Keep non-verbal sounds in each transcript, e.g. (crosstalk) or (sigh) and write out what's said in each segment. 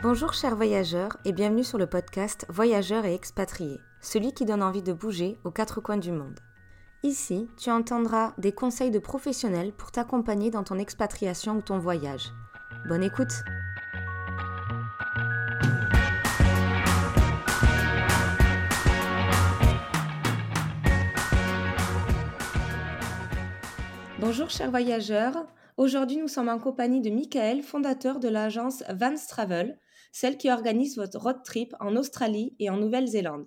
Bonjour chers voyageurs et bienvenue sur le podcast Voyageurs et expatriés, celui qui donne envie de bouger aux quatre coins du monde. Ici, tu entendras des conseils de professionnels pour t'accompagner dans ton expatriation ou ton voyage. Bonne écoute Bonjour chers voyageurs, aujourd'hui nous sommes en compagnie de Michael, fondateur de l'agence Vans Travel, celle qui organise votre road trip en Australie et en Nouvelle-Zélande.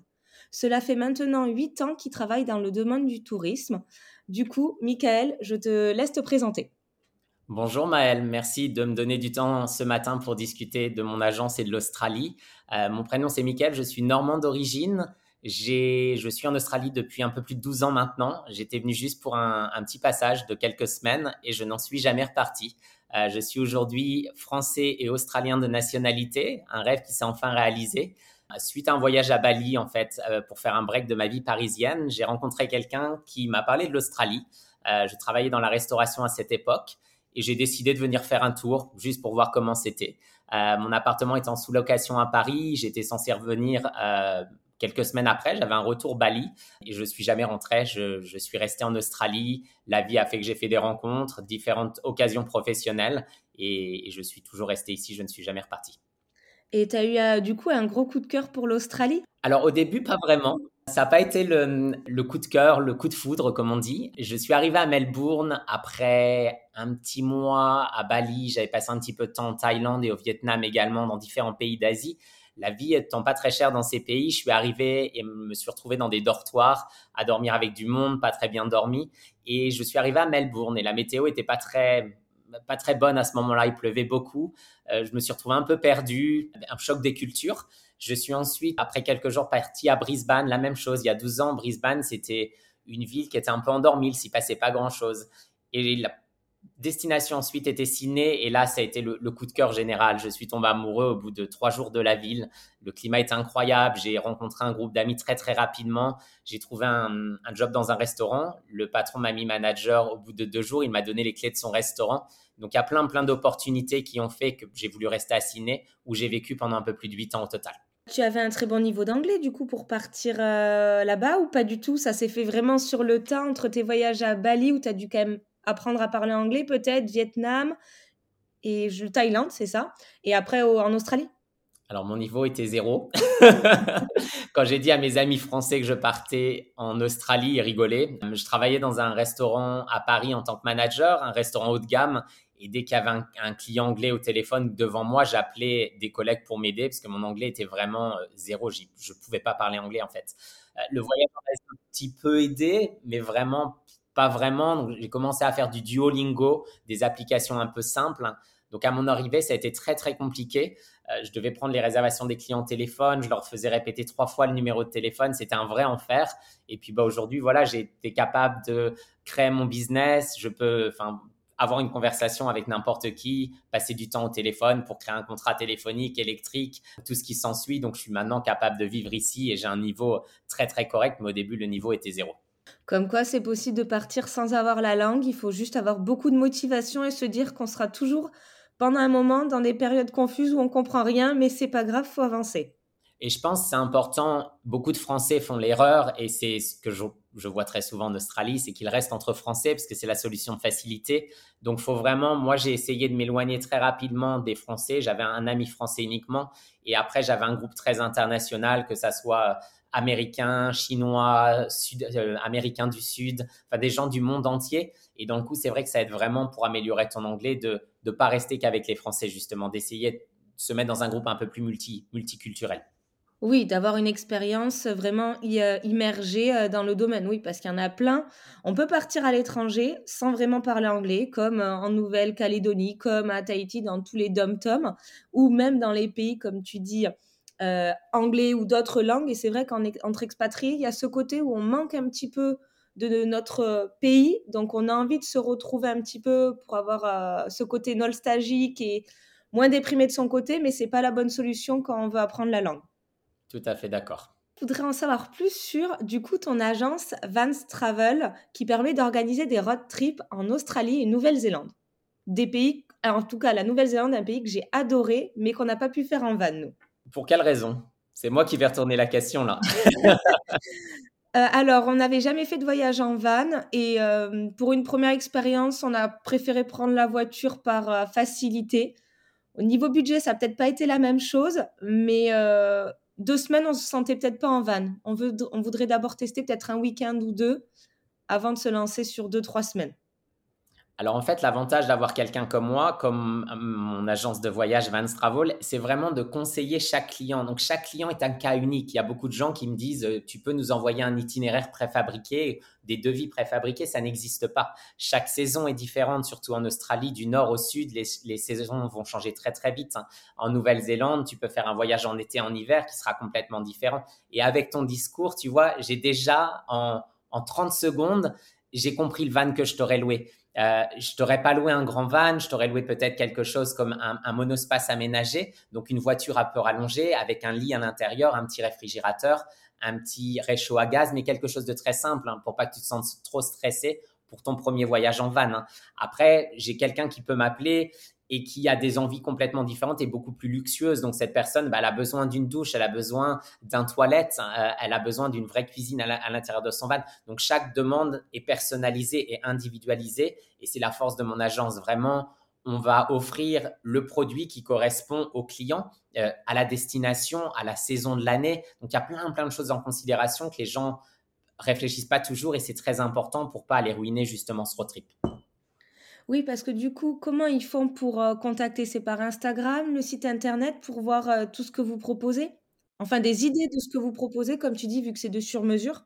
Cela fait maintenant 8 ans qu'il travaille dans le domaine du tourisme. Du coup, Michael, je te laisse te présenter. Bonjour Maëlle, merci de me donner du temps ce matin pour discuter de mon agence et de l'Australie. Euh, mon prénom c'est Michael, je suis normand d'origine. Je suis en Australie depuis un peu plus de 12 ans maintenant. J'étais venu juste pour un, petit passage de quelques semaines et je n'en suis jamais reparti. Euh, je suis aujourd'hui français et australien de nationalité, un rêve qui s'est enfin réalisé. Euh, suite à un voyage à Bali, en fait, euh, pour faire un break de ma vie parisienne, j'ai rencontré quelqu'un qui m'a parlé de l'Australie. je travaillais dans la restauration à cette époque et j'ai décidé de venir faire un tour juste pour voir comment c'était. mon appartement est en sous-location à Paris. J'étais censé revenir Quelques semaines après, j'avais un retour Bali et je suis jamais rentré. Je, suis resté en Australie. La vie a fait que j'ai fait des rencontres, différentes occasions professionnelles et, je suis toujours resté ici. Je ne suis jamais reparti. Et tu as eu euh, du coup un gros coup de cœur pour l'Australie? Alors au début, pas vraiment. Ça n'a pas été le, le, coup de cœur, le coup de foudre, comme on dit. Je suis arrivé à Melbourne après un petit mois à Bali. J'avais passé un petit peu de temps en Thaïlande et au Vietnam également, dans différents pays d'Asie la vie étant pas très chère dans ces pays, je suis arrivé et me suis retrouvé dans des dortoirs à dormir avec du monde, pas très bien dormi. Et je suis arrivé à Melbourne et la météo était pas très pas très bonne à ce moment-là. Il pleuvait beaucoup. Euh, je me suis retrouvé un peu perdu, un choc des cultures. Je suis ensuite, après quelques jours, parti à Brisbane. La même chose. Il y a 12 ans, Brisbane, c'était une ville qui était un peu endormie. Il s'y passait pas grand-chose. Et la destination ensuite était ciné et là ça a été le, coup de cœur général. Je suis tombé amoureux au bout de trois jours de la ville. Le climat était incroyable. J'ai rencontré un groupe d'amis très très rapidement. J'ai trouvé un, job dans un restaurant. Le patron m'a mis manager au bout de deux jours. Il m'a donné les clés de son restaurant. Donc il y a plein plein d'opportunités qui ont fait que j'ai voulu rester à Ciné où j'ai vécu pendant un peu plus de huit ans au total. Tu avais un très bon niveau d'anglais du coup pour partir euh, là-bas ou pas du tout? Ça s'est fait vraiment sur le tas entre tes voyages à Bali où tu as dû quand même apprendre à parler anglais peut-être, Vietnam et je, Thaïlande, c'est ça. Et après en Australie alors, mon niveau était zéro. (laughs) Quand j'ai dit à mes amis français que je partais en Australie, ils rigolaient. Je travaillais dans un restaurant à Paris en tant que manager, un restaurant haut de gamme. Et dès qu'il y avait un, client anglais au téléphone devant moi, j'appelais des collègues pour m'aider parce que mon anglais était vraiment euh, zéro. Je ne pouvais pas parler anglais en fait. Euh, le voyage m'a un petit peu aidé, mais vraiment pas vraiment. Donc, j'ai commencé à faire du Duolingo, des applications un peu simples. Donc, à mon arrivée, ça a été très, très compliqué. Euh, je devais prendre les réservations des clients au téléphone. Je leur faisais répéter trois fois le numéro de téléphone. C'était un vrai enfer. Et puis, bah, aujourd'hui, voilà, j'ai été capable de créer mon business. Je peux, enfin, avoir une conversation avec n'importe qui, passer du temps au téléphone pour créer un contrat téléphonique, électrique, tout ce qui s'ensuit. Donc, je suis maintenant capable de vivre ici et j'ai un niveau très, très correct. Mais au début, le niveau était zéro. Comme quoi, c'est possible de partir sans avoir la langue. Il faut juste avoir beaucoup de motivation et se dire qu'on sera toujours pendant un moment dans des périodes confuses où on comprend rien, mais c'est pas grave, faut avancer. Et je pense que c'est important. Beaucoup de Français font l'erreur, et c'est ce que je, vois très souvent en Australie, c'est qu'ils restent entre Français parce que c'est la solution de facilité. Donc, faut vraiment. Moi, j'ai essayé de m'éloigner très rapidement des Français. J'avais un ami français uniquement, et après, j'avais un groupe très international, que ça soit américains, chinois, sud, euh, du sud, enfin des gens du monde entier. Et donc, coup, c'est vrai que ça aide vraiment pour améliorer ton anglais de ne pas rester qu'avec les Français, justement, d'essayer de se mettre dans un groupe un peu plus multi, multiculturel. Oui, d'avoir une expérience vraiment euh, immergée euh, dans le domaine, oui, parce qu'il y en a plein. On peut partir à l'étranger sans vraiment parler anglais, comme en Nouvelle-Calédonie, comme à Tahiti, dans tous les dom-toms, ou même dans les pays, comme tu dis, euh, anglais ou d'autres langues. Et c'est vrai qu'entre expatriés, il y a ce côté où on manque un petit peu de, notre pays. Donc, on a envie de se retrouver un petit peu pour avoir euh, ce côté nostalgique et moins déprimé de son côté, mais c'est pas la bonne solution quand on veut apprendre la langue. Tout à fait d'accord. Je voudrais en savoir plus sur, du coup, ton agence Vans Travel qui permet d'organiser des road trips en Australie et Nouvelle-Zélande. des pays, en tout cas la Nouvelle-Zélande, un pays que j'ai adoré, mais qu'on n'a pas pu faire en van, nous. Pour quelle raison? C'est moi qui vais retourner la question là. (laughs) Euh, alors, on n'avait jamais fait de voyage en van et euh, pour une première expérience, on a préféré prendre la voiture par euh, facilité. Au niveau budget, ça n'a peut-être pas été la même chose, mais deux semaines, on se sentait peut-être pas en van. On, on voudrait d'abord tester peut-être un week-end ou deux avant de se lancer sur deux, trois semaines. Alors en fait, l'avantage d'avoir quelqu'un comme moi, comme euh, mon agence de voyage Vans Travel, c'est vraiment de conseiller chaque client. Donc chaque client est un cas unique. Il y a beaucoup de gens qui me disent euh, tu peux nous envoyer un itinéraire préfabriqué, des devis préfabriqués, ça n'existe pas. Chaque saison est différente, surtout en Australie, du nord au sud, les, saisons vont changer très très vite. Hein. En Nouvelle-Zélande, tu peux faire un voyage en été, en hiver qui sera complètement différent. Et avec ton discours, tu vois, j'ai déjà en, en 30 secondes, j'ai compris le van que je t'aurais loué. Euh, je t'aurais pas loué un grand van, je t'aurais loué peut-être quelque chose comme un, monospace aménagé, donc une voiture à peu rallongée avec un lit à l'intérieur, un petit réfrigérateur, un petit réchaud à gaz, mais quelque chose de très simple hein, pour pas que tu te sentes trop stressé pour ton premier voyage en van. Hein. Après, j'ai quelqu'un qui peut m'appeler et qui a des envies complètement différentes et beaucoup plus luxueuses. Donc cette personne, bah, elle a besoin d'une douche, elle a besoin d'un toilette, euh, elle a besoin d'une vraie cuisine à l'intérieur de son van. Donc chaque demande est personnalisée et individualisée et c'est la force de mon agence. Vraiment, on va offrir le produit qui correspond au client, euh, à la destination, à la saison de l'année. Donc il y a plein plein de choses en considération que les gens réfléchissent pas toujours et c'est très important pour pas aller ruiner justement ce road trip. Oui, parce que du coup, comment ils font pour euh, contacter? C'est par Instagram, le site internet, pour voir euh, tout ce que vous proposez? Enfin, des idées de ce que vous proposez, comme tu dis, vu que c'est de sur-mesure?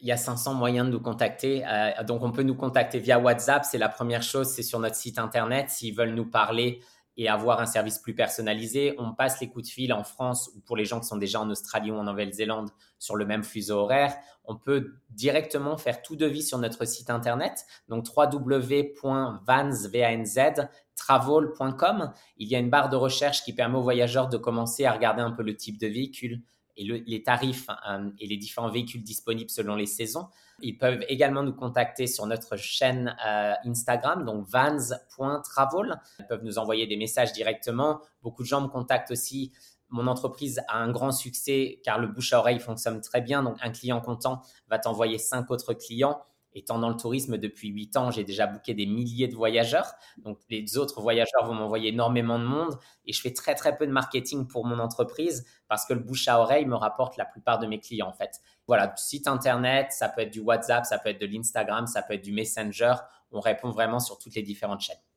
Il y a 500 moyens de nous contacter. Euh, donc, on peut nous contacter via WhatsApp. C'est la première chose. C'est sur notre site internet. S'ils veulent nous parler et avoir un service plus personnalisé, on passe les coups de fil en France ou pour les gens qui sont déjà en Australie ou en Nouvelle-Zélande sur le même fuseau horaire. On peut directement faire tout devis sur notre site internet, donc www.vanz.travel.com. Il y a une barre de recherche qui permet aux voyageurs de commencer à regarder un peu le type de véhicule les tarifs euh, et les différents véhicules disponibles selon les saisons. Ils peuvent également nous contacter sur notre chaîne euh, Instagram, donc vans.travel. Ils peuvent nous envoyer des messages directement. Beaucoup de gens me contactent aussi. Mon entreprise a un grand succès car le bouche à oreille fonctionne très bien. Donc, un client content va t'envoyer cinq autres clients. Étant dans le tourisme depuis huit ans, j'ai déjà booké des milliers de voyageurs. Donc, les autres voyageurs vont m'envoyer énormément de monde et je fais très, très peu de marketing pour mon entreprise parce que le bouche à oreille me rapporte la plupart de mes clients, en fait. Voilà, site internet, ça peut être du WhatsApp, ça peut être de l'Instagram, ça peut être du Messenger. On répond vraiment sur toutes les différentes chaînes.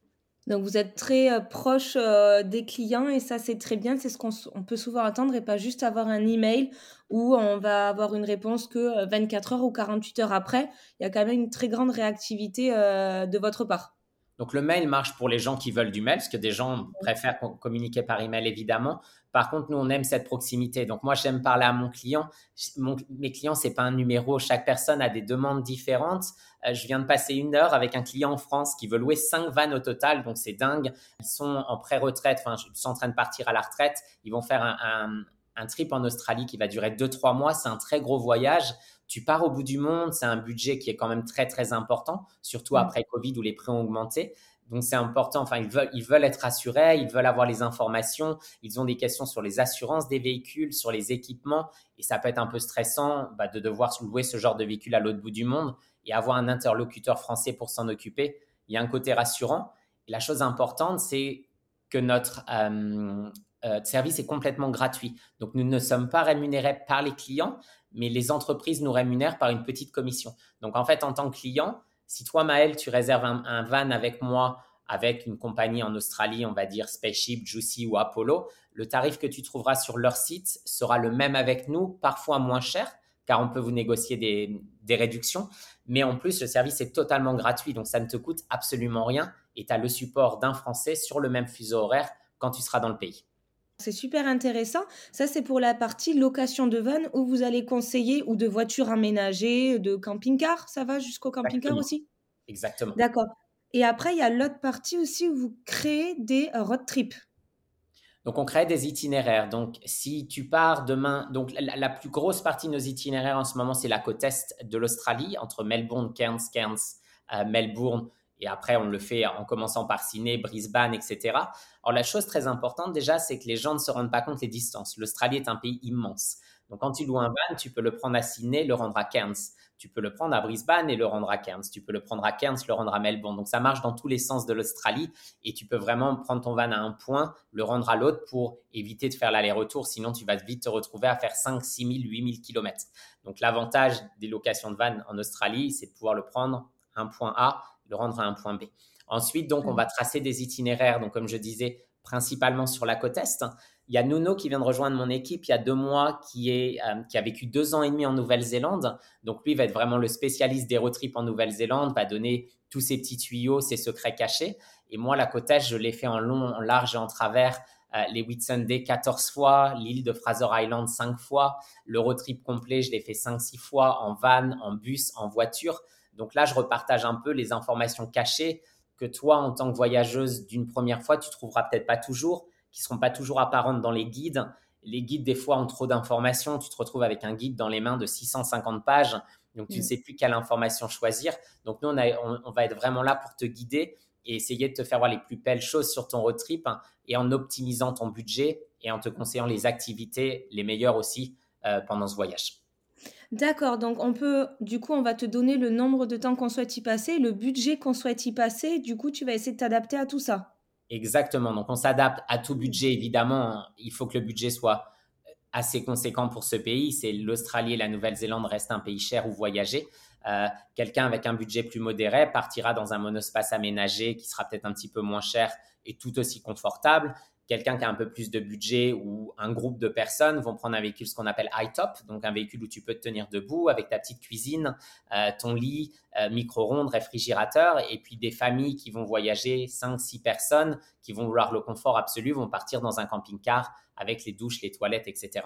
Donc vous êtes très euh, proche euh, des clients et ça c'est très bien, c'est ce qu'on peut souvent attendre et pas juste avoir un email où on va avoir une réponse que 24 euh, heures ou 48 heures après. Il y a quand même une très grande réactivité de votre part. Donc le mail marche pour les gens qui veulent du mail, parce que des gens préfèrent communiquer par email évidemment. Par contre, nous on aime cette proximité. Donc moi j'aime parler à mon client. mes clients c'est pas un numéro. Chaque personne a des demandes différentes. Euh, je viens de passer une heure avec un client en France qui veut louer cinq vannes au total, donc c'est dingue. Ils sont en pré-retraite, enfin ils sont en train de partir à la retraite. Ils vont faire un, un trip en Australie qui va durer deux trois mois. C'est un très gros voyage tu pars au bout du monde, c'est un budget qui est quand même très très important, surtout mm. après Covid où les prix ont augmenté. Donc c'est important, enfin ils veulent, être assurés, ils veulent avoir les informations, ils ont des questions sur les assurances des véhicules, sur les équipements, et ça peut être un peu stressant bah, de devoir louer ce genre de véhicule à l'autre bout du monde et avoir un interlocuteur français pour s'en occuper. Il y a un côté rassurant. Et la chose importante, c'est que notre euh, euh, service est complètement gratuit. Donc nous ne sommes pas rémunérés par les clients, mais les entreprises nous rémunèrent par une petite commission. Donc en fait, en tant que client, si toi, Maël, tu réserves un, van avec moi, avec une compagnie en Australie, on va dire Spaceship, Juicy ou Apollo, le tarif que tu trouveras sur leur site sera le même avec nous, parfois moins cher, car on peut vous négocier des, des réductions. Mais en plus, le service est totalement gratuit, donc ça ne te coûte absolument rien et tu as le support d'un Français sur le même fuseau horaire quand tu seras dans le pays. C'est super intéressant. Ça, c'est pour la partie location de van où vous allez conseiller ou de voitures aménagées, de camping-car. Ça va jusqu'au camping-car aussi? Exactement. D'accord. Et après, il y a l'autre partie aussi où vous créez des euh, road trips. Donc, on crée des itinéraires. Donc, si tu pars demain, donc la, plus grosse partie de nos itinéraires en ce moment, c'est la côte est de l'Australie, entre Melbourne, Cairns, Cairns, euh, Melbourne Et après, on le fait en commençant par Sydney, Brisbane, etc. Alors, la chose très importante déjà, c'est que les gens ne se rendent pas compte des distances. L'Australie est un pays immense. Donc, quand tu loues un van, tu peux le prendre à Sydney, le rendre à Cairns. Tu peux le prendre à Brisbane et le rendre à Cairns. Tu peux le prendre à Cairns, le rendre à Melbourne. Donc, ça marche dans tous les sens de l'Australie et tu peux vraiment prendre ton van à un point, le rendre à l'autre pour éviter de faire l'aller-retour. Sinon, tu vas vite te retrouver à faire 5, 6 000, 8 000 km. Donc, l'avantage des locations de van en Australie, c'est de pouvoir le prendre à un point A, le rendre à un point B. Ensuite, donc, on va tracer des itinéraires. Donc, comme je disais, principalement sur la côte Est. Il y a Nuno qui vient de rejoindre mon équipe il y a deux mois, qui, est, euh, qui a vécu deux ans et demi en Nouvelle-Zélande. Donc lui va être vraiment le spécialiste des road trips en Nouvelle-Zélande, va donner tous ses petits tuyaux, ses secrets cachés. Et moi, la côte Est, je l'ai fait en long, en large et en travers. Euh, les Whitsunday 14 fois, l'île de Fraser Island 5 fois, le road trip complet, je l'ai fait 5-6 fois en van, en bus, en voiture. Donc là, je repartage un peu les informations cachées que toi, en tant que voyageuse d'une première fois, tu trouveras peut-être pas toujours, qui seront pas toujours apparentes dans les guides. Les guides, des fois, ont trop d'informations. Tu te retrouves avec un guide dans les mains de 650 pages. Donc, tu ne mm. sais plus quelle information choisir. Donc, nous, on, va être vraiment là pour te guider et essayer de te faire voir les plus belles choses sur ton road trip hein, et en optimisant ton budget et en te conseillant les activités les meilleures aussi euh, pendant ce voyage. D'accord, donc on peut, du coup, on va te donner le nombre de temps qu'on souhaite y passer, le budget qu'on souhaite y passer. Du coup, tu vas essayer de t'adapter à tout ça. Exactement. Donc, on s'adapte à tout budget, évidemment. Il faut que le budget soit assez conséquent pour ce pays. C'est l'Australie et la Nouvelle-Zélande restent un pays cher où voyager. Euh, quelqu'un avec un budget plus modéré partira dans un monospace aménagé qui sera peut-être un petit peu moins cher et tout aussi confortable quelqu'un qui a un peu plus de budget ou un groupe de personnes vont prendre un véhicule, ce qu'on appelle high top, donc un véhicule où tu peux te tenir debout avec ta petite cuisine, euh, ton lit, euh, micro-ondes, réfrigérateur, et puis des familles qui vont voyager, 5-6 personnes, qui vont vouloir le confort absolu, vont partir dans un camping-car avec les douches, les toilettes, etc.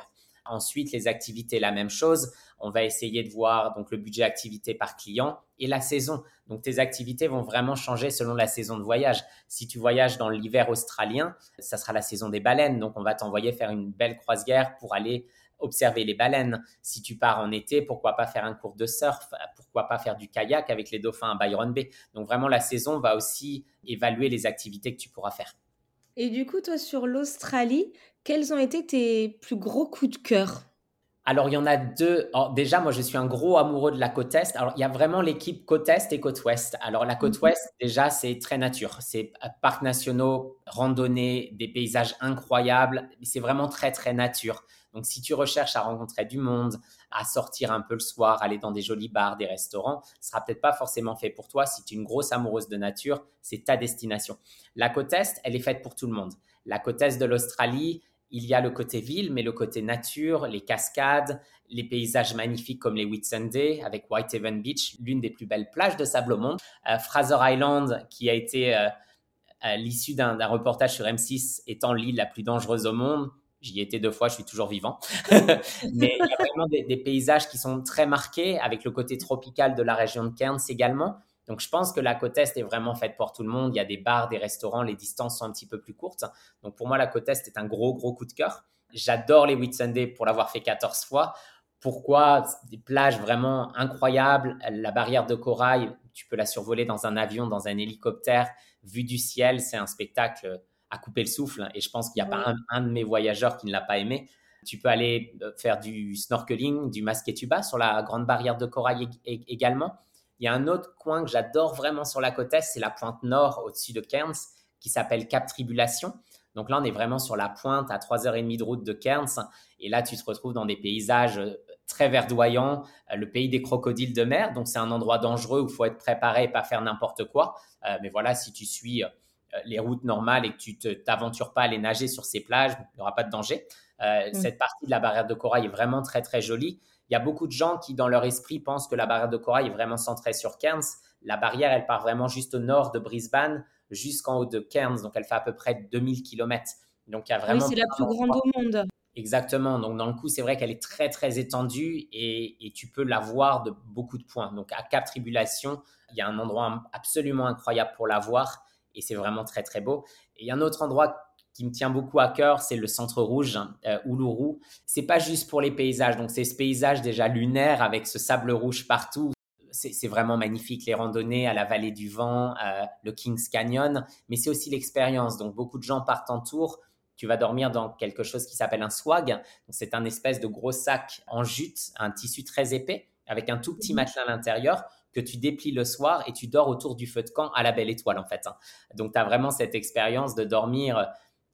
Ensuite, les activités, la même chose. On va essayer de voir donc le budget activité par client et la saison. Donc, tes activités vont vraiment changer selon la saison de voyage. Si tu voyages dans l'hiver australien, ça sera la saison des baleines. Donc, on va t'envoyer faire une belle croisière pour aller observer les baleines. Si tu pars en été, pourquoi pas faire un cours de surf? Pourquoi pas faire du kayak avec les dauphins à Byron Bay? Donc, vraiment, la saison va aussi évaluer les activités que tu pourras faire. Et du coup, toi, sur l'Australie, quels ont été tes plus gros coups de cœur? Alors, il y en a deux. déjà, moi, je suis un gros amoureux de la côte Est. Alors, il y a vraiment l'équipe côte Est et côte Ouest. Alors, la côte mhm. Ouest, déjà, c'est très nature. C'est euh, parcs nationaux, randonnées, des paysages incroyables. C'est vraiment très, très nature. Donc, si tu recherches à rencontrer du monde, à sortir un peu le soir, aller dans des jolis bars, des restaurants, ce sera peut-être pas forcément fait pour toi. Si tu es une grosse amoureuse de nature, c'est ta destination. La côte Est, elle est faite pour tout le monde. La côte Est de l'Australie, il y a le côté ville, mais le côté nature, les cascades, les paysages magnifiques comme les Whitsunday avec Whitehaven Beach, l'une des plus belles plages de sable au monde. Euh, Fraser Island, qui a été euh, à l'issue d'un reportage sur M6, étant l'île la plus dangereuse au monde. J'y étais deux fois, je suis toujours vivant. (laughs) mais il y a vraiment des, paysages qui sont très marqués avec le côté tropical de la région de Cairns également. Donc, je pense que la côte Est est vraiment faite pour tout le monde. Il y a des bars, des restaurants, les distances sont un petit peu plus courtes. Donc, pour moi, la côte Est est un gros, gros coup de cœur. J'adore les Whitsunday pour l'avoir fait 14 fois. Pourquoi? Des plages vraiment incroyables. La barrière de corail, tu peux la survoler dans un avion, dans un hélicoptère. Vue du ciel, c'est un spectacle à couper le souffle. Et je pense qu'il n'y a pas un, de mes voyageurs qui ne l'a pas aimé. Tu peux aller euh, faire du snorkeling, du masque et tuba sur la grande barrière de corail également. Il y a un autre coin que j'adore vraiment sur la côte est, c'est la pointe nord au-dessus de Cairns, qui s'appelle Cap Tribulation. Donc là, on est vraiment sur la pointe à 3h30 de route de Cairns. Et là, tu te retrouves dans des paysages euh, très verdoyants, euh, le pays des crocodiles de mer. Donc c'est un endroit dangereux où il faut être préparé et pas faire n'importe quoi. Euh, mais voilà, si tu suis les routes normales et que tu ne t'aventures pas à aller nager sur ces plages, il n'y aura pas de danger. Cette partie de la barrière de corail est vraiment très, très jolie. Il y a beaucoup de gens qui, dans leur esprit, pensent que la barrière de corail est vraiment centrée sur Cairns. La barrière, elle part vraiment juste au nord de Brisbane jusqu'en haut de Cairns. Donc, elle fait à peu près 2000 km. Donc, il y a vraiment. Oui, c'est la plus grande au monde. Exactement. Donc, dans le coup, c'est vrai qu'elle est très, très étendue et, et, tu peux la voir de beaucoup de points. Donc, à Cap Tribulation, il y a un endroit absolument incroyable pour la voir et c'est vraiment très, très beau. Et il y a un autre endroit qui me tient beaucoup à cœur, c'est le centre rouge, euh, Uluru. C'est pas juste pour les paysages, donc c'est ce paysage déjà lunaire avec ce sable rouge partout. c'est vraiment magnifique, les randonnées à la vallée du vent, le Kings Canyon, mais c'est aussi l'expérience. Donc beaucoup de gens partent en tour. Tu vas dormir dans quelque chose qui s'appelle un swag. C'est un espèce de gros sac en jute, un tissu très épais, avec un tout petit mhm. matelas à l'intérieur que tu déplies le soir et tu dors autour du feu de camp à la belle étoile en fait. Hein. Donc tu as vraiment cette expérience de dormir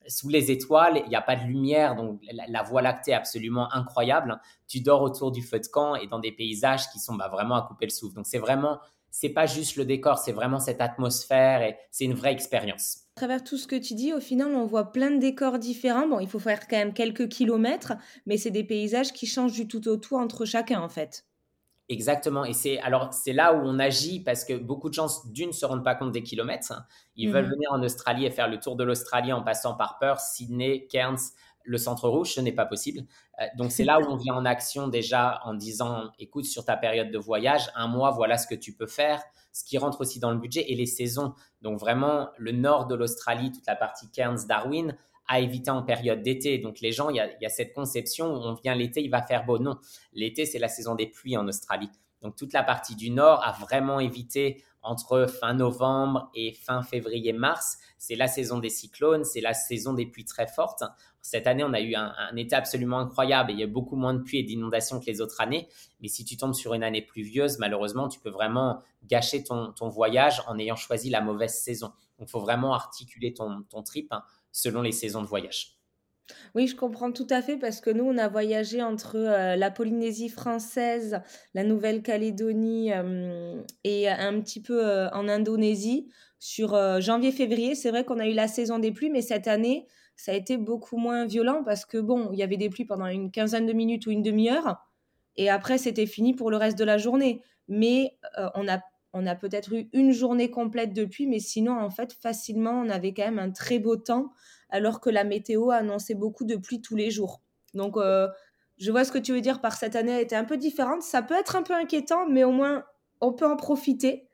sous les étoiles, il n'y a pas de lumière, donc la, voie lactée est absolument incroyable. Tu dors autour du feu de camp et dans des paysages qui sont bah, vraiment à couper le souffle. Donc c'est vraiment, c'est pas juste le décor, c'est vraiment cette atmosphère et c'est une vraie expérience. À travers tout ce que tu dis, au final, on voit plein de décors différents. Bon, il faut faire quand même quelques kilomètres, mais c'est des paysages qui changent du tout au tout entre chacun, en fait. Exactement. Et c'est alors c'est là où on agit parce que beaucoup de gens d'une se rendent pas compte des kilomètres. Ils veulent mhm. venir en Australie et faire le tour de l'Australie en passant par Perth, Sydney, Cairns, le centre rouge. Ce n'est pas possible. Euh, donc c'est là où on vient en action déjà en disant écoute sur ta période de voyage, un mois, voilà ce que tu peux faire. Ce qui rentre aussi dans le budget et les saisons. Donc vraiment le nord de l'Australie, toute la partie Cairns, Darwin à éviter en période d'été. Donc les gens, il y, a, cette conception où on vient l'été, il va faire beau. Non, l'été, c'est la saison des pluies en Australie. Donc toute la partie du nord a vraiment évité entre fin novembre et fin février-mars. C'est la saison des cyclones, c'est la saison des pluies très fortes. Cette année, on a eu un, été absolument incroyable il y a beaucoup moins de pluies et d'inondations que les autres années. Mais si tu tombes sur une année pluvieuse, malheureusement, tu peux vraiment gâcher ton, voyage en ayant choisi la mauvaise saison. Donc il faut vraiment articuler ton, trip. Hein selon les saisons de voyage. Oui, je comprends tout à fait parce que nous, on a voyagé entre euh, la Polynésie française, la Nouvelle-Calédonie euh, et un petit peu euh, en Indonésie sur janvier-février. C'est vrai qu'on a eu la saison des pluies, mais cette année, ça a été beaucoup moins violent parce que, bon, il y avait des pluies pendant une quinzaine de minutes ou une demi-heure et après, c'était fini pour le reste de la journée. Mais on a on a peut-être eu une journée complète de pluie, mais sinon, en fait, facilement, on avait quand même un très beau temps, alors que la météo annonçait beaucoup de pluie tous les jours. Donc, euh, je vois ce que tu veux dire par cette année, elle était un peu différente. Ça peut être un peu inquiétant, mais au moins, on peut en profiter.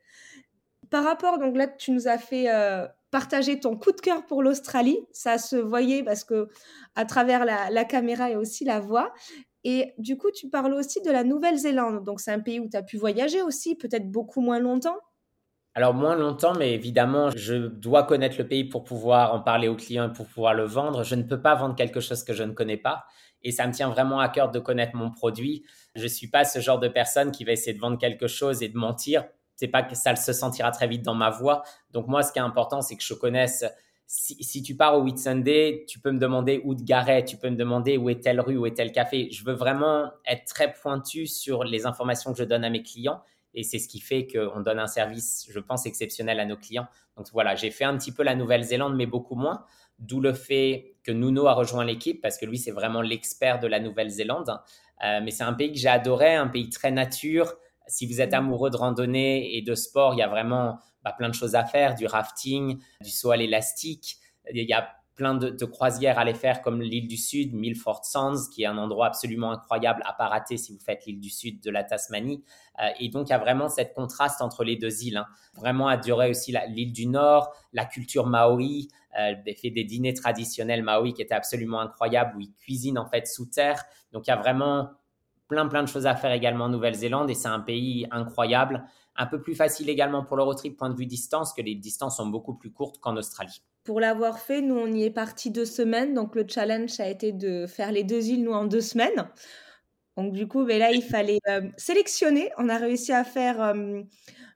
Par rapport, donc là, tu nous as fait euh, partager ton coup de cœur pour l'Australie. Ça se voyait parce que à travers la caméra et aussi la voix. Et du coup, tu parles aussi de la Nouvelle-Zélande. Donc, c'est un pays où tu as pu voyager aussi, peut-être beaucoup moins longtemps? Alors, moins longtemps, mais évidemment, je dois connaître le pays pour pouvoir en parler aux clients et pour pouvoir le vendre. Je ne peux pas vendre quelque chose que je ne connais pas. Et ça me tient vraiment à cœur de connaître mon produit. Je ne suis pas ce genre de personne qui va essayer de vendre quelque chose et de mentir. C'est pas que ça se sentira très vite dans ma voix. Donc, moi, ce qui est important, c'est que je connaisse si, tu pars au Whitsunday, tu peux me demander où de garer, tu peux me demander où est telle rue, où est tel café. Je veux vraiment être très pointu sur les informations que je donne à mes clients. Et c'est ce qui fait qu'on donne un service, je pense, exceptionnel à nos clients. Donc voilà, j'ai fait un petit peu la Nouvelle-Zélande, mais beaucoup moins. D'où le fait que Nuno a rejoint l'équipe, parce que lui, c'est vraiment l'expert de la Nouvelle-Zélande. Euh, mais c'est un pays que j'ai adoré, un pays très nature. Si vous êtes amoureux de randonnée et de sport, il y a vraiment bah, plein de choses à faire, du rafting, du saut à l'élastique. Il y a plein de, croisières à aller faire comme l'île du Sud, Milford Sands, qui est un endroit absolument incroyable à pas rater si vous faites l'île du Sud de la Tasmanie. Euh, et donc, il y a vraiment cette contraste entre les deux îles. Hein. Vraiment adorer aussi l'île du Nord, la culture maori, euh, fait des dîners traditionnels maori qui étaient absolument incroyables, où ils cuisinent en fait sous terre. Donc, il y a vraiment plein, plein de choses à faire également en Nouvelle-Zélande et c'est un pays incroyable. Un peu plus facile également pour l'Eurotrip, point de vue distance, que les distances sont beaucoup plus courtes qu'en Australie. Pour l'avoir fait, nous, on y est parti deux semaines. Donc, le challenge a été de faire les deux îles, nous, en deux semaines. Donc, du coup, ben là, il fallait euh, sélectionner. On a réussi à faire euh,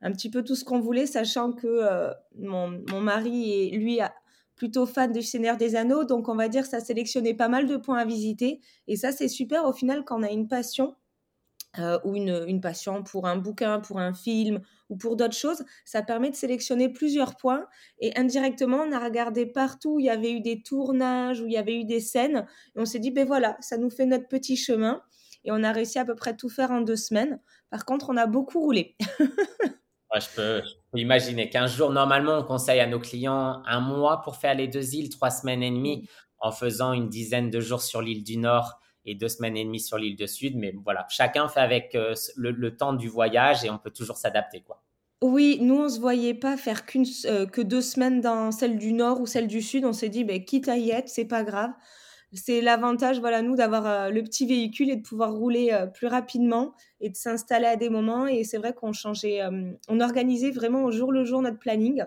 un petit peu tout ce qu'on voulait, sachant que euh, mon, mon, mari, est, lui, plutôt fan du Seigneur des Anneaux. Donc, on va dire, ça sélectionnait pas mal de points à visiter. Et ça, c'est super au final quand on a une passion euh, ou une, une, passion pour un bouquin, pour un film ou pour d'autres choses, ça permet de sélectionner plusieurs points et indirectement, on a regardé partout où il y avait eu des tournages, où il y avait eu des scènes et on s'est dit, ben voilà, ça nous fait notre petit chemin et on a réussi à peu près tout faire en deux semaines. Par contre, on a beaucoup roulé. (laughs) je, peux, imaginer qu'un jours, normalement, on conseille à nos clients un mois pour faire les deux îles, trois semaines et demie, en faisant une dizaine de jours sur l'île du Nord et deux semaines et demie sur l'île de Sud. Mais voilà, chacun fait avec euh, le, temps du voyage et on peut toujours s'adapter. quoi. Oui, nous, on ne se voyait pas faire euh, que deux semaines dans celle du Nord ou celle du Sud. On s'est dit, ben, quitte à y être, c'est pas grave. c'est l'avantage, voilà, nous, d'avoir le petit véhicule et de pouvoir rouler plus rapidement et de s'installer à des moments. Et c'est vrai qu'on changeait, on organisait vraiment au jour le jour notre planning.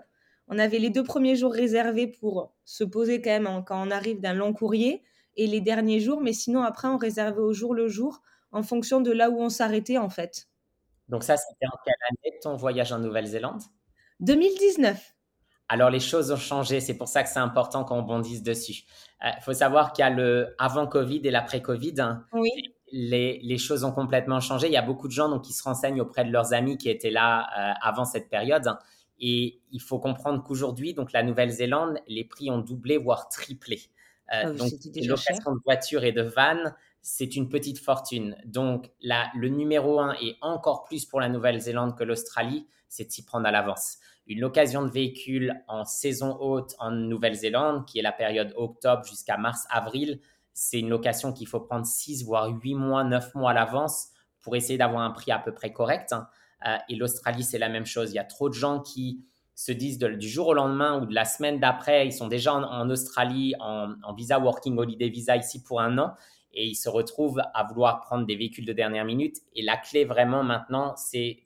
On avait les deux premiers jours réservés pour se poser quand même quand on arrive d'un long courrier et les derniers jours, mais sinon après on réservait au jour le jour en fonction de là où on s'arrêtait en fait. Donc ça, c'était en quelle année ton voyage en Nouvelle-Zélande? 2019. Alors les choses ont changé, c'est pour ça que c'est important qu'on bondisse dessus. Il euh, faut savoir qu'il y a le avant Covid et l'après Covid. Hein. Oui. Les, les, choses ont complètement changé. Il y a beaucoup de gens donc, qui se renseignent auprès de leurs amis qui étaient là euh, avant cette période. Et il faut comprendre qu'aujourd'hui, donc la Nouvelle-Zélande, les prix ont doublé, voire triplé. Euh, ah donc, location de voitures et de vannes, c'est une petite fortune. Donc, là, le numéro un, et encore plus pour la Nouvelle-Zélande que l'Australie, c'est de s'y prendre à l'avance. Une location de véhicule en saison haute en Nouvelle-Zélande, qui est la période octobre jusqu'à mars-avril, c'est une location qu'il faut prendre 6 voire 8 mois, 9 mois à l'avance pour essayer d'avoir un prix à peu près correct. Hein. Euh, et l'Australie, c'est la même chose. Il y a trop de gens qui se disent du jour au lendemain ou de la semaine d'après, ils sont déjà en, Australie en, visa working holiday visa ici pour un an et ils se retrouvent à vouloir prendre des véhicules de dernière minute. Et la clé vraiment maintenant, c'est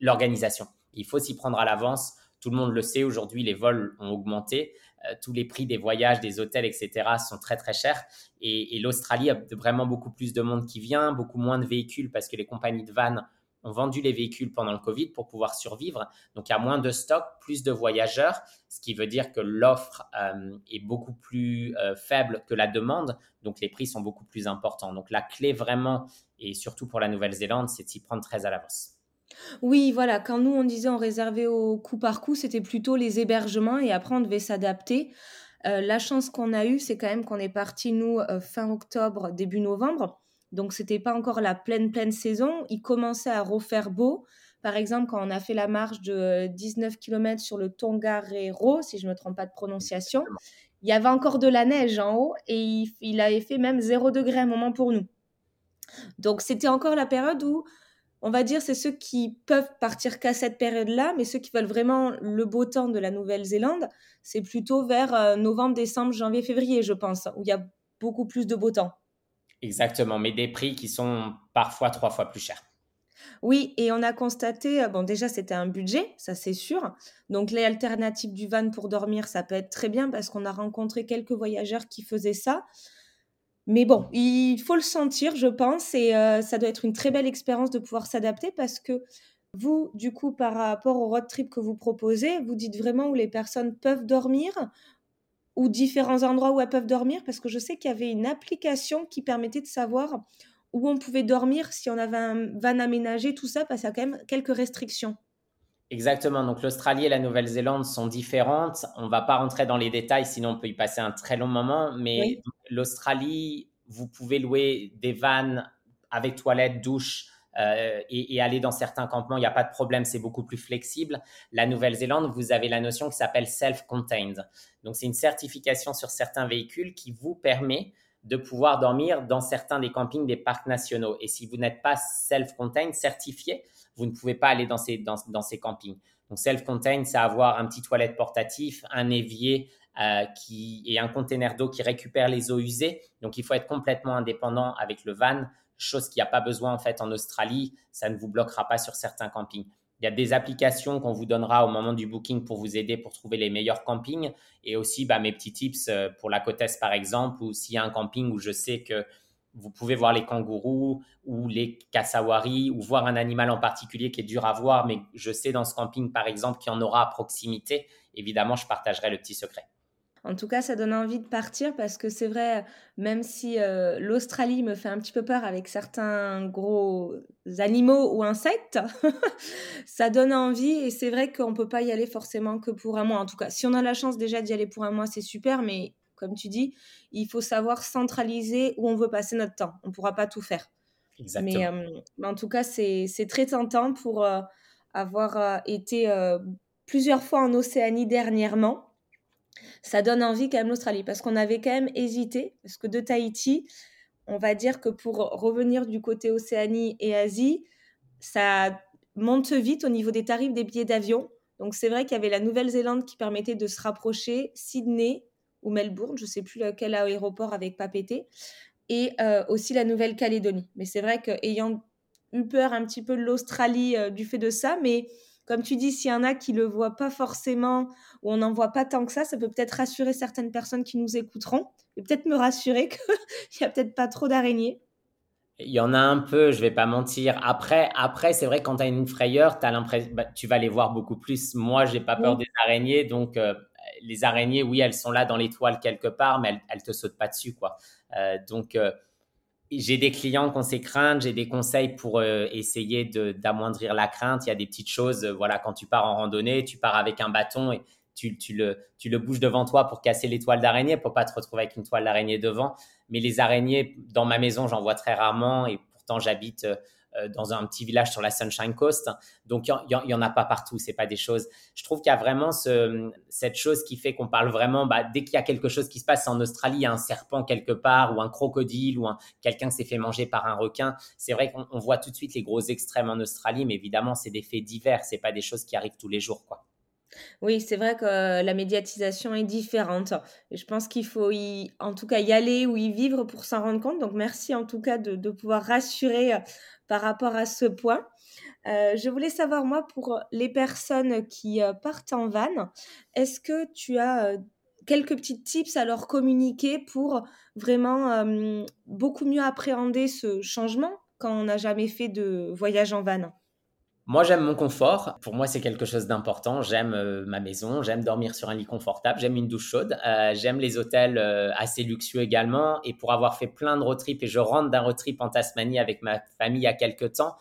l'organisation. Il faut s'y prendre à l'avance. Tout le monde le sait, aujourd'hui, les vols ont augmenté. Euh, tous les prix des voyages, des hôtels, etc. sont très, très chers. Et, et l'Australie a vraiment beaucoup plus de monde qui vient, beaucoup moins de véhicules parce que les compagnies de vannes ont vendu les véhicules pendant le Covid pour pouvoir survivre. Donc, il y a moins de stock, plus de voyageurs, ce qui veut dire que l'offre euh, est beaucoup plus euh, faible que la demande. Donc, les prix sont beaucoup plus importants. Donc, la clé vraiment, et surtout pour la Nouvelle-Zélande, c'est de s'y prendre très à l'avance. Oui, voilà, quand nous, on disait on réservait au coup par coup, c'était plutôt les hébergements et après, on devait s'adapter. Euh, la chance qu'on a eue, c'est quand même qu'on est parti, nous, fin octobre, début novembre. Donc, c'était pas encore la pleine, pleine saison. Il commençait à refaire beau. Par exemple, quand on a fait la marche de 19 km sur le Tongariro, si je ne me trompe pas de prononciation, il y avait encore de la neige en haut et il, avait fait même 0 degré à un moment pour nous. Donc, c'était encore la période où, on va dire, c'est ceux qui peuvent partir qu'à cette période-là, mais ceux qui veulent vraiment le beau temps de la Nouvelle-Zélande, c'est plutôt vers euh, novembre, décembre, janvier, février, je pense, où il y a beaucoup plus de beau temps. Exactement, mais des prix qui sont parfois trois fois plus chers. Oui, et on a constaté, euh, bon déjà c'était un budget, ça c'est sûr. Donc les alternatives du van pour dormir, ça peut être très bien parce qu'on a rencontré quelques voyageurs qui faisaient ça. Mais bon, il faut le sentir, je pense, et euh, ça doit être une très belle expérience de pouvoir s'adapter parce que vous, du coup, par rapport au road trip que vous proposez, vous dites vraiment où les personnes peuvent dormir, ou différents endroits où elles peuvent dormir Parce que je sais qu'il y avait une application qui permettait de savoir où on pouvait dormir si on avait un van aménagé, tout ça, parce qu'il y a quand même quelques restrictions. Exactement. Donc l'Australie et la Nouvelle-Zélande sont différentes. On ne va pas rentrer dans les détails, sinon on peut y passer un très long moment. Mais l'Australie, vous pouvez louer des vannes avec toilette, douche, euh, et, aller dans certains campements, il n'y a pas de problème, c'est beaucoup plus flexible. La Nouvelle-Zélande, vous avez la notion qui s'appelle self-contained. Donc, c'est une certification sur certains véhicules qui vous permet de pouvoir dormir dans certains des campings des parcs nationaux. Et si vous n'êtes pas self-contained, certifié, vous ne pouvez pas aller dans ces, dans, ces campings. Donc, self-contained, c'est avoir un petit toilette portatif, un évier euh, qui, et un conteneur d'eau qui récupère les eaux usées. Donc, il faut être complètement indépendant avec le van chose qu'il n'y a pas besoin en fait en Australie, ça ne vous bloquera pas sur certains campings. Il y a des applications qu'on vous donnera au moment du booking pour vous aider pour trouver les meilleurs campings et aussi bah, mes petits tips euh, pour la côte Est par exemple ou s'il y a un camping où je sais que vous pouvez voir les kangourous ou les cassawaris ou voir un animal en particulier qui est dur à voir mais je sais dans ce camping par exemple qu'il y en aura à proximité, évidemment je partagerai le petit secret. En tout cas, ça donne envie de partir parce que c'est vrai, même si euh, l'Australie me fait un petit peu peur avec certains gros animaux ou insectes, (laughs) ça donne envie et c'est vrai qu'on ne peut pas y aller forcément que pour un mois. En tout cas, si on a la chance déjà d'y aller pour un mois, c'est super, mais comme tu dis, il faut savoir centraliser où on veut passer notre temps. On ne pourra pas tout faire. Exactement. Mais, euh, en tout cas, c'est très tentant pour euh, avoir été plusieurs fois en Océanie dernièrement ça donne envie quand même l'Australie parce qu'on avait quand même hésité parce que de Tahiti, on va dire que pour revenir du côté Océanie et Asie, ça monte vite au niveau des tarifs des billets d'avion. Donc c'est vrai qu'il y avait la Nouvelle-Zélande qui permettait de se rapprocher, Sydney ou Melbourne, je ne sais plus quel aéroport avec Papété, et aussi la Nouvelle-Calédonie. Mais c'est vrai qu'ayant eu peur un petit peu de l'Australie du fait de ça, mais comme tu dis, s'il y en a qui ne le voient pas forcément ou on n'en voit pas tant que ça, ça peut peut-être rassurer certaines personnes qui nous écouteront et peut-être me rassurer qu'il (laughs) n'y a peut-être pas trop d'araignées. Il y en a un peu, je vais pas mentir. Après, après c'est vrai quand tu as une frayeur, as l'impression, bah, tu vas les voir beaucoup plus. Moi, j'ai pas peur des araignées, donc euh, les araignées, oui, elles sont là dans l'étoile quelque part, mais elles, ne te sautent pas dessus, quoi. Euh, donc euh, j'ai des clients qui ont ces craintes, j'ai des conseils pour essayer d'amoindrir la crainte. Il y a des petites choses, voilà, quand tu pars en randonnée, tu pars avec un bâton et tu, tu, le, tu le bouges devant toi pour casser les toiles d'araignée, pour pas te retrouver avec une toile d'araignée devant. Mais les araignées, dans ma maison, j'en vois très rarement et pourtant j'habite euh, dans un petit village sur la Sunshine Coast. Donc, il n'y en, a pas partout. C'est pas des choses. Je trouve qu'il y a vraiment ce, cette chose qui fait qu'on parle vraiment. Bah, dès qu'il y a quelque chose qui se passe en Australie, il y a un serpent quelque part ou un crocodile ou quelqu'un s'est fait manger par un requin. C'est vrai qu'on voit tout de suite les gros extrêmes en Australie, mais évidemment, c'est des faits divers. C'est pas des choses qui arrivent tous les jours, quoi. Oui, c'est vrai que la médiatisation est différente. Et je pense qu'il faut y, en tout cas y aller ou y vivre pour s'en rendre compte. Donc merci en tout cas de, pouvoir rassurer par rapport à ce point. je voulais savoir, moi, pour les personnes qui partent en van, est-ce que tu as quelques petits tips à leur communiquer pour vraiment beaucoup mieux appréhender ce changement quand on n'a jamais fait de voyage en van? Moi, j'aime mon confort. Pour moi, c'est quelque chose d'important. J'aime euh, ma maison, j'aime dormir sur un lit confortable, j'aime une douche chaude, euh, j'aime les hôtels euh, assez luxueux également. Et pour avoir fait plein de road trips, et je rentre d'un road trip en Tasmanie avec ma famille il y a quelques temps,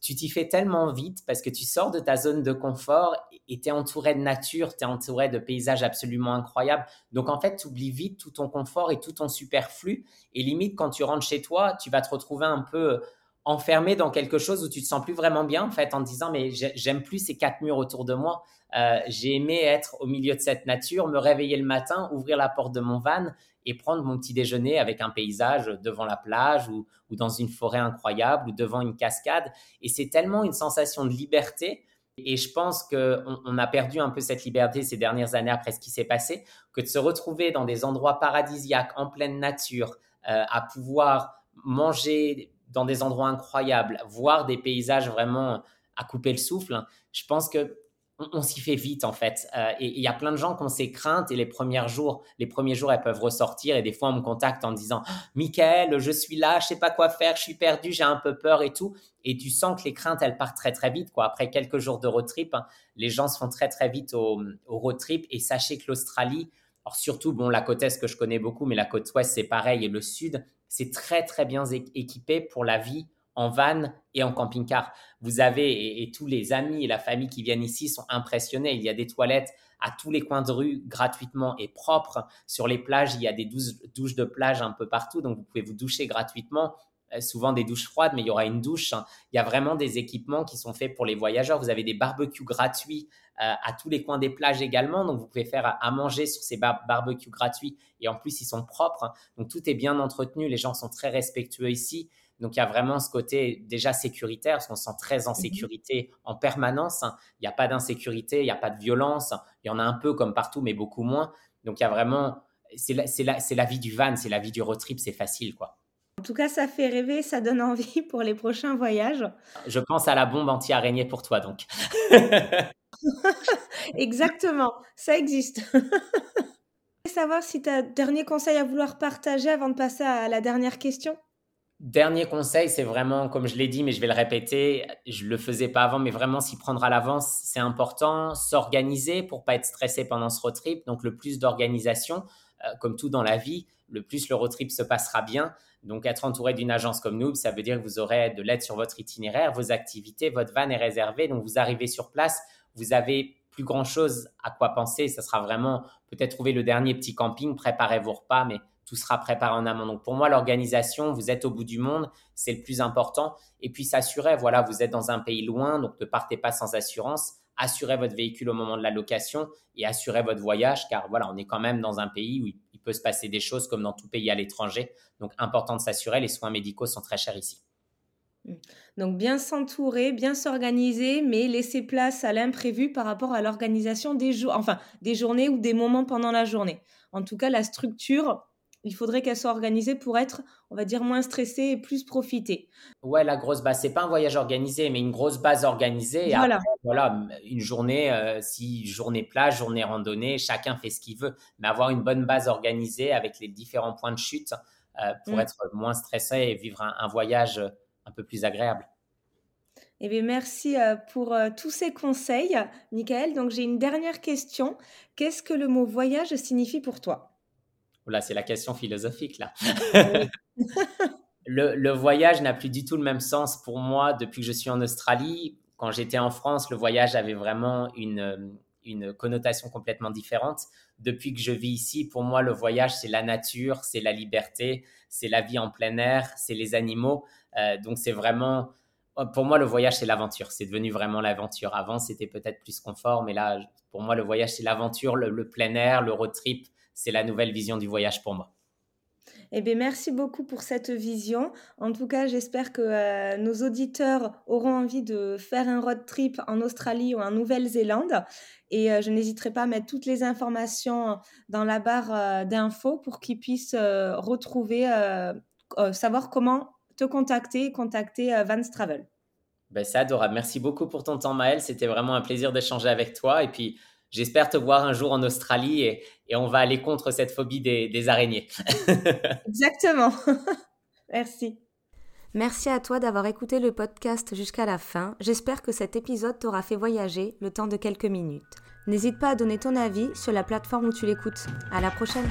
tu t'y fais tellement vite parce que tu sors de ta zone de confort et tu es entouré de nature, tu es entouré de paysages absolument incroyables. Donc en fait, tu oublies vite tout ton confort et tout ton superflu. Et limite, quand tu rentres chez toi, tu vas te retrouver un peu enfermé dans quelque chose où tu te sens plus vraiment bien en fait en disant mais j'aime plus ces quatre murs autour de moi. Euh, j'ai aimé être au milieu de cette nature me réveiller le matin ouvrir la porte de mon van et prendre mon petit déjeuner avec un paysage devant la plage ou, dans une forêt incroyable ou devant une cascade. Et c'est tellement une sensation de liberté. Et je pense qu'on on a perdu un peu cette liberté ces dernières années après ce qui s'est passé, que de se retrouver dans des endroits paradisiaques, en pleine nature, euh, à pouvoir manger dans des endroits incroyables, voir des paysages vraiment à couper le souffle, je pense que on, s'y fait vite en fait. Euh, et il y a plein de gens qui ont ces craintes et les premiers jours, les premiers jours, elles peuvent ressortir et des fois on me contacte en disant oh, je suis là, je sais pas quoi faire, je suis perdu, j'ai un peu peur et tout. Et tu sens que les craintes, elles partent très très vite. Quoi. Après quelques jours de road trip, hein, les gens se font très très vite au, au road trip. Et sachez que l'Australie, alors surtout, bon, la côte est que je connais beaucoup, mais la côte ouest c'est pareil et le sud, c'est très très bien équipé pour la vie en van et en camping-car. Vous avez, et, tous les amis et la famille qui viennent ici sont impressionnés. Il y a des toilettes à tous les coins de rue gratuitement et propres. Sur les plages, il y a des douches, de plage un peu partout, donc vous pouvez vous doucher gratuitement. Euh, souvent des douches froides, mais il y aura une douche. Hein. Il y a vraiment des équipements qui sont faits pour les voyageurs. Vous avez des barbecues gratuits euh, à tous les coins des plages également. Donc, vous pouvez faire à, manger sur ces barbecues gratuits et en plus, ils sont propres. Donc, tout est bien entretenu. Les gens sont très respectueux ici. Donc, il y a vraiment ce côté déjà sécuritaire, parce qu'on se sent très en mmh sécurité en permanence. Il n'y a pas d'insécurité, il n'y a pas de violence. Il y en a un peu comme partout, mais beaucoup moins. Donc, il y a vraiment, c'est la, la, la vie du van, c'est la vie du road trip, c'est facile, quoi. En tout cas, ça fait rêver, ça donne envie (laughs) pour les prochains voyages. Je pense à la bombe anti-araignée pour toi, donc. (laughs) Exactement, ça existe. (laughs) Je savoir si tu as dernier conseil à vouloir partager avant de passer à la dernière question? Dernier conseil, c'est vraiment, comme je l'ai dit, mais je vais le répéter, je le faisais pas avant, mais vraiment s'y prendre à l'avance, c'est important. S'organiser pour pas être stressé pendant ce road trip. Donc le plus d'organisation, euh, comme tout dans la vie, le plus le road trip se passera bien. Donc, être entouré d'une agence comme nous, ça veut dire que vous aurez de l'aide sur votre itinéraire, vos activités, votre van est réservé. Donc, vous arrivez sur place, vous avez plus grand chose à quoi penser. Ça sera vraiment peut-être trouver le dernier petit camping, préparer vos repas, mais tout sera préparé en amont. Donc pour moi, l'organisation, vous êtes au bout du monde, c'est le plus important. Et puis s'assurer, voilà, vous êtes dans un pays loin, donc ne partez pas sans assurance. Assurez votre véhicule au moment de la location et assurez votre voyage, car voilà, on est quand même dans un pays où il peut se passer des choses comme dans tout pays à l'étranger. Donc important de s'assurer, les soins médicaux sont très chers ici. Mmh. Donc bien s'entourer, bien s'organiser, mais laisser place à l'imprévu par rapport à l'organisation des enfin des journées ou des moments pendant la journée. En tout cas, la structure, il faudrait qu'elle soit organisée pour être, on va dire, moins stressée et plus profiter. Ouais, la grosse base, c'est pas un voyage organisé, mais une grosse base organisée. Voilà. voilà, une journée, euh, si journée plage, journée randonnée, chacun fait ce qu'il veut, mais avoir une bonne base organisée avec les différents points de chute euh, pour mmh. être moins stressé et vivre un voyage un peu plus agréable. Eh bien, merci euh, pour tous ces conseils, Michael. Donc, j'ai une dernière question. Qu'est-ce que le mot voyage signifie pour toi? Là, c'est la question philosophique, là. (laughs) (laughs) le, le, voyage n'a plus du tout le même sens pour moi depuis que je suis en Australie. Quand j'étais en France, le voyage avait vraiment une, euh, une connotation complètement différente. Depuis que je vis ici, pour moi, le voyage, c'est la nature, c'est la liberté, c'est la vie en plein air, c'est les animaux. Euh, donc c'est vraiment, pour moi, le voyage, c'est l'aventure. C'est devenu vraiment l'aventure. Avant, c'était peut-être plus confort, mais là, pour moi, le voyage, c'est l'aventure, le, plein air, le road trip. C'est la nouvelle vision du voyage pour moi. Eh bien, merci beaucoup pour cette vision. En tout cas, j'espère que euh, nos auditeurs auront envie de faire un road trip en Australie ou en Nouvelle-Zélande. Et euh, je n'hésiterai pas à mettre toutes les informations dans la barre d'infos pour qu'ils puissent retrouver, savoir comment te contacter, contacter euh, Vans Travel. Ben, c'est adorable. Merci beaucoup pour ton temps, Maëlle. C'était vraiment un plaisir d'échanger avec toi. Et puis, j'espère te voir un jour en Australie et, on va aller contre cette phobie des, des araignées. (laughs) Exactement. (laughs) Merci. Merci à toi d'avoir écouté le podcast jusqu'à la fin. J'espère que cet épisode t'aura fait voyager le temps de quelques minutes. N'hésite pas à donner ton avis sur la plateforme où tu l'écoutes. À la prochaine!